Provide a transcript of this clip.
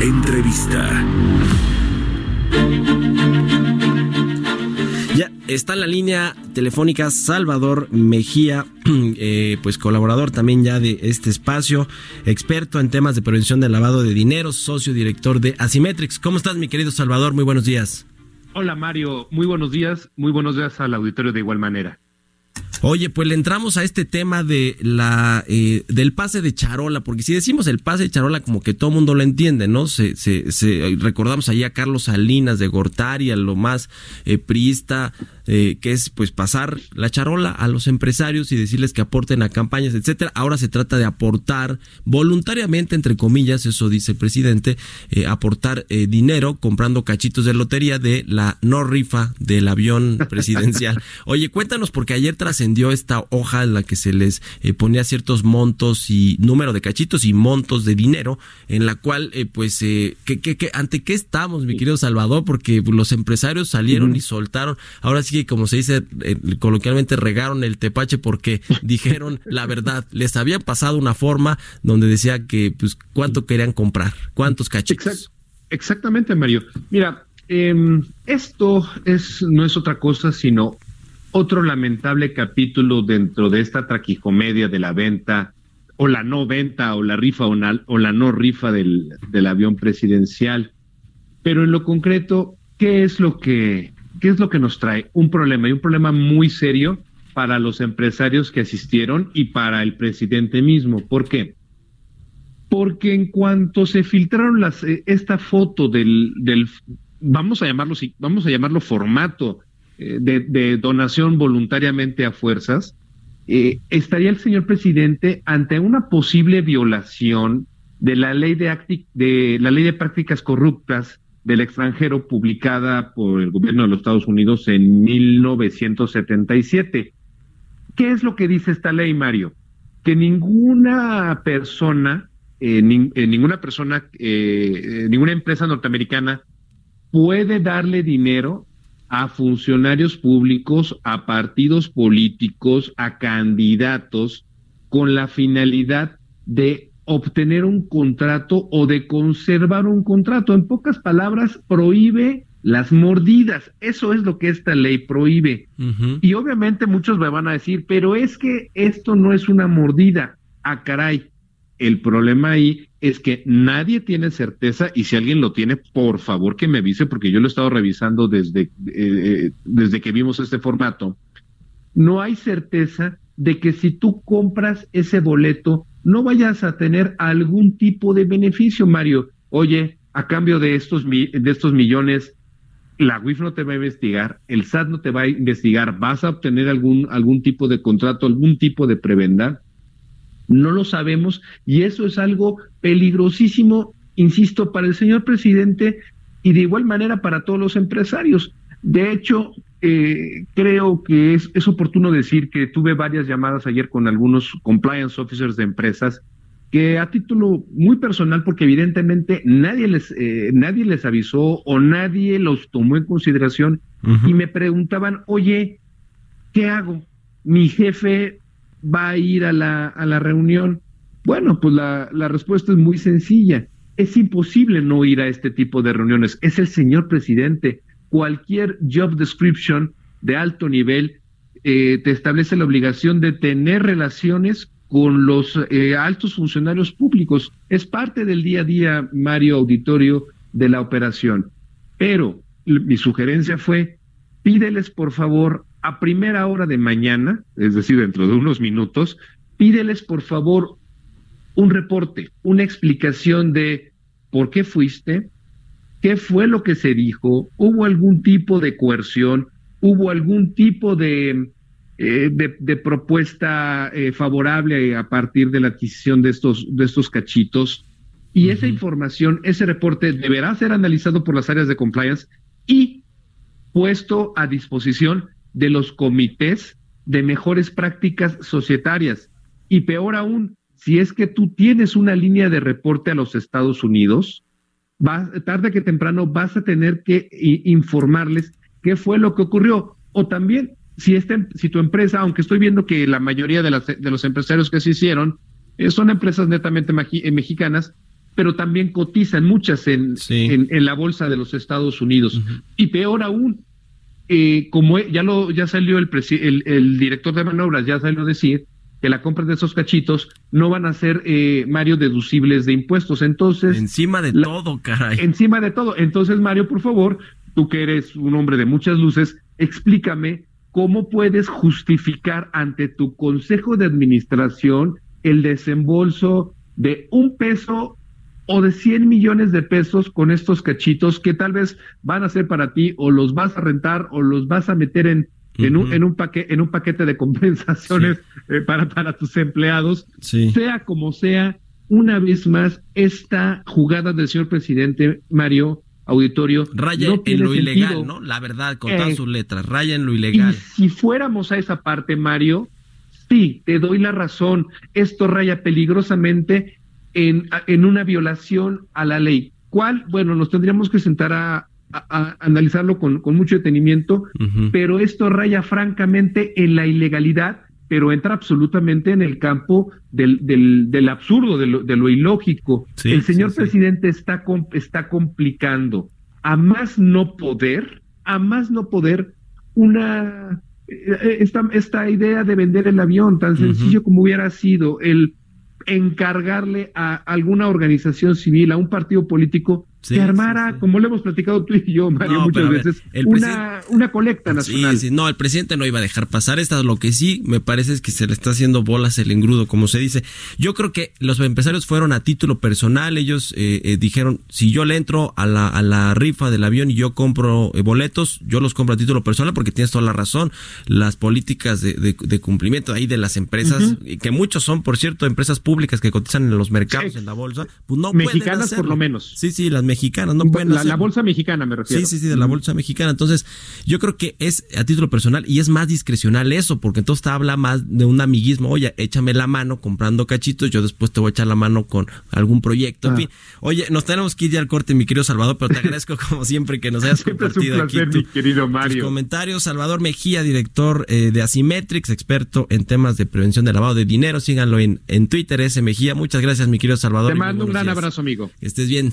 Entrevista. Ya está en la línea telefónica Salvador Mejía, eh, pues colaborador también ya de este espacio, experto en temas de prevención del lavado de dinero, socio director de Asimetrix. ¿Cómo estás, mi querido Salvador? Muy buenos días. Hola, Mario. Muy buenos días. Muy buenos días al auditorio de igual manera. Oye, pues le entramos a este tema de la eh, del pase de charola, porque si decimos el pase de charola, como que todo mundo lo entiende, ¿no? Se, se, se recordamos ahí a Carlos Salinas de Gortari, a lo más eh, priista eh, que es pues pasar la charola a los empresarios y decirles que aporten a campañas, etcétera. Ahora se trata de aportar voluntariamente, entre comillas, eso dice el presidente, eh, aportar eh, dinero comprando cachitos de lotería de la no rifa del avión presidencial. Oye, cuéntanos porque ayer trascendió esta hoja en la que se les ponía ciertos montos y número de cachitos y montos de dinero, en la cual pues que, que, ante qué estamos, mi querido Salvador, porque los empresarios salieron y soltaron. Ahora sí que, como se dice eh, coloquialmente, regaron el tepache porque dijeron la verdad. Les había pasado una forma donde decía que, pues, cuánto querían comprar, cuántos cachitos. exactamente, Mario. Mira, em, esto es, no es otra cosa sino otro lamentable capítulo dentro de esta traquicomedia de la venta o la no venta o la rifa o, o la no rifa del, del avión presidencial. Pero en lo concreto, ¿qué es lo que ¿qué es lo que nos trae? Un problema y un problema muy serio para los empresarios que asistieron y para el presidente mismo. ¿Por qué? Porque en cuanto se filtraron las, eh, esta foto del, vamos a llamarlo, vamos a llamarlo formato eh, de, donación voluntariamente a fuerzas, eh, estaría el señor presidente ante una posible violación de la ley de la ley de prácticas corruptas del extranjero publicada por el gobierno de los Estados Unidos en 1977. ¿Qué es lo que dice esta ley, Mario? Que ninguna persona, eh, eh, ninguna persona, eh, ninguna empresa norteamericana puede darle dinero a funcionarios públicos, a partidos políticos, a candidatos, con la finalidad de obtener un contrato o de conservar un contrato. En pocas palabras, prohíbe las mordidas. Eso es lo que esta ley prohíbe. Y obviamente muchos me van a decir, pero es que esto no es una mordida. Ah, caray. El problema ahí es que nadie tiene certeza y si alguien lo tiene, por favor que me avise porque yo lo he estado revisando desde, eh, eh, desde que vimos este formato. No hay certeza de que si tú compras ese boleto no vayas a tener algún tipo de beneficio, Mario. Oye, a cambio de estos, de estos millones, la WIF no te va a investigar, el SAT no te va a investigar, vas a obtener algún, algún tipo de contrato, algún tipo de prebenda. No lo sabemos y eso es algo peligrosísimo, insisto, para el señor presidente y de igual manera para todos los empresarios. De hecho, eh, creo que es, es oportuno decir que tuve varias llamadas ayer con algunos compliance officers de empresas que a título muy personal, porque evidentemente nadie les, eh, nadie les avisó o nadie los tomó en consideración y me preguntaban, oye, ¿qué hago? Mi jefe va a ir a la, a la reunión. Bueno, pues la, la respuesta es muy sencilla. Es imposible no ir a este tipo de reuniones. Es el señor presidente cualquier job description de alto nivel eh, te establece la obligación de tener relaciones con los eh, altos funcionarios públicos. Es parte del día a día, Mario Auditorio, de la operación. Pero mi sugerencia fue, pídeles por favor a primera hora de mañana, es decir, dentro de unos minutos, pídeles por favor un reporte, una explicación de por qué fuiste, ¿Qué fue lo que se dijo? ¿Hubo algún tipo de coerción? ¿Hubo algún tipo de, eh, de, propuesta eh, favorable a partir de la adquisición de estos, de estos cachitos. Y esa información, ese reporte deberá ser analizado por las áreas de compliance y puesto a disposición de los comités de mejores prácticas societarias. Y peor aún, si es que tú tienes una línea de reporte a los Estados Unidos, tarde que temprano vas a tener que informarles qué fue lo que ocurrió. O también, si, este, si tu empresa, aunque estoy viendo que la mayoría de, las, de los empresarios que se hicieron eh, son empresas netamente eh, mexicanas, pero también cotizan muchas en, en, la bolsa de los Estados Unidos. Y peor aún, eh, como ya lo ya salió el, el, el, director de maniobras, ya salió a decir que la compra de esos cachitos no van a ser, eh, Mario, deducibles de impuestos. Entonces. Encima de todo, caray. Encima de todo. Entonces, Mario, por favor, tú que eres un hombre de muchas luces, explícame cómo puedes justificar ante tu consejo de administración el desembolso de un peso o de 100 millones de pesos con estos cachitos que tal vez van a ser para ti o los vas a rentar o los vas a meter en, en, un, en, un, paquete, en un paquete de compensaciones eh, para, para tus empleados. Sea como sea, una vez más, esta jugada del señor presidente Mario Auditorio. Raya en lo ilegal, ¿no? La verdad, con todas eh, sus letras, raya en lo ilegal. si fuéramos a esa parte, Mario, sí, te doy la razón. Esto raya peligrosamente en, en una violación a la ley. ¿Cuál? Bueno, nos tendríamos que sentar a, analizarlo con, con, mucho detenimiento, pero esto raya francamente en la ilegalidad, pero entra absolutamente en el campo del, del, del absurdo, de lo, de lo ilógico. el señor presidente Está, está complicando a más no poder, a más no poder, una eh, esta, esta idea de vender el avión, tan sencillo como hubiera sido el encargarle a alguna organización civil, a un partido político, que armara, como lo hemos platicado tú y yo, Mario, muchas veces, una, una colecta nacional. Sí, no, el presidente no iba a dejar pasar esta. Lo que sí me parece es que se le está haciendo bolas el engrudo, como se dice. Yo creo que los empresarios fueron a título personal. Ellos eh, eh, dijeron: si yo le entro a la, a la rifa del avión y yo compro eh, boletos, yo los compro a título personal porque tienes toda la razón. Las políticas de, de, cumplimiento ahí de las empresas, que muchos son, por cierto, empresas públicas que cotizan en los mercados, en la bolsa, pues no Mexicanas por lo menos. Sí, sí, las mexicanas, no pueden la, la, bolsa mexicana me refiero. Sí, sí, sí, de la bolsa mexicana. Entonces, yo creo que es a título personal y es más discrecional eso, porque entonces te habla más de un amiguismo, oye, échame la mano comprando cachitos, yo después te voy a echar la mano con algún proyecto, en ah. fin. Oye, nos tenemos que ir ya al corte, mi querido Salvador, pero te agradezco como siempre que nos hayas compartido un placer, aquí mi querido Mario. comentarios. Salvador Mejía, director eh, de Asimetrix, experto en temas de prevención de lavado de dinero. Síganlo en, en Twitter, ese Mejía. Muchas gracias, mi querido Salvador. Te mando un gran abrazo, amigo. Que estés bien.